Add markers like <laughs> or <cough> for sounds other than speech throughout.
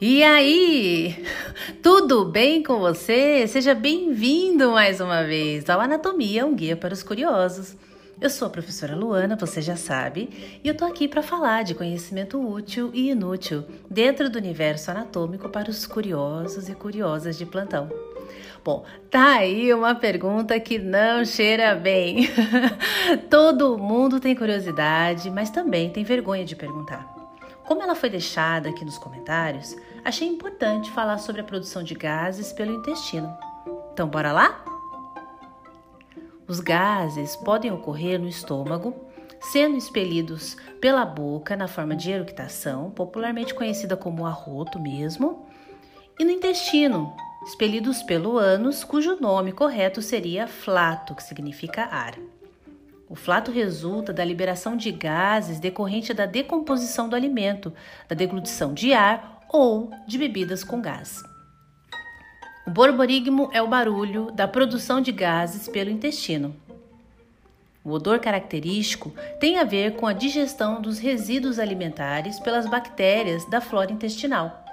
E aí? Tudo bem com você? Seja bem-vindo mais uma vez ao Anatomia, um guia para os curiosos. Eu sou a professora Luana, você já sabe, e eu tô aqui para falar de conhecimento útil e inútil dentro do universo anatômico para os curiosos e curiosas de plantão. Bom, tá aí uma pergunta que não cheira bem. <laughs> Todo mundo tem curiosidade, mas também tem vergonha de perguntar. Como ela foi deixada aqui nos comentários, achei importante falar sobre a produção de gases pelo intestino. Então, bora lá? Os gases podem ocorrer no estômago, sendo expelidos pela boca na forma de eructação, popularmente conhecida como arroto mesmo, e no intestino, expelidos pelo ânus, cujo nome correto seria flato, que significa ar. O flato resulta da liberação de gases decorrente da decomposição do alimento, da deglutição de ar ou de bebidas com gás. O borborigmo é o barulho da produção de gases pelo intestino. O odor característico tem a ver com a digestão dos resíduos alimentares pelas bactérias da flora intestinal.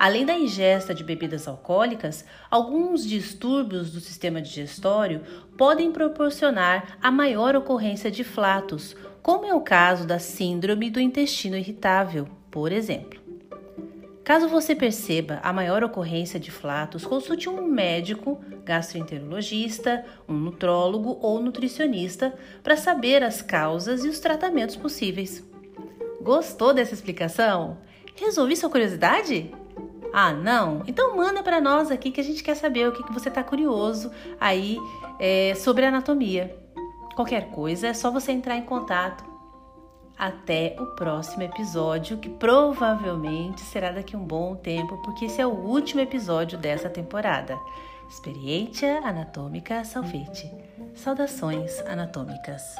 Além da ingesta de bebidas alcoólicas, alguns distúrbios do sistema digestório podem proporcionar a maior ocorrência de flatos, como é o caso da síndrome do intestino irritável, por exemplo. Caso você perceba a maior ocorrência de flatos, consulte um médico, gastroenterologista, um nutrólogo ou nutricionista para saber as causas e os tratamentos possíveis. Gostou dessa explicação? Resolvi sua curiosidade? Ah, não? Então manda para nós aqui que a gente quer saber o que, que você está curioso aí é, sobre anatomia. Qualquer coisa é só você entrar em contato. Até o próximo episódio, que provavelmente será daqui um bom tempo, porque esse é o último episódio dessa temporada. Experiência Anatômica Salvete. Saudações anatômicas.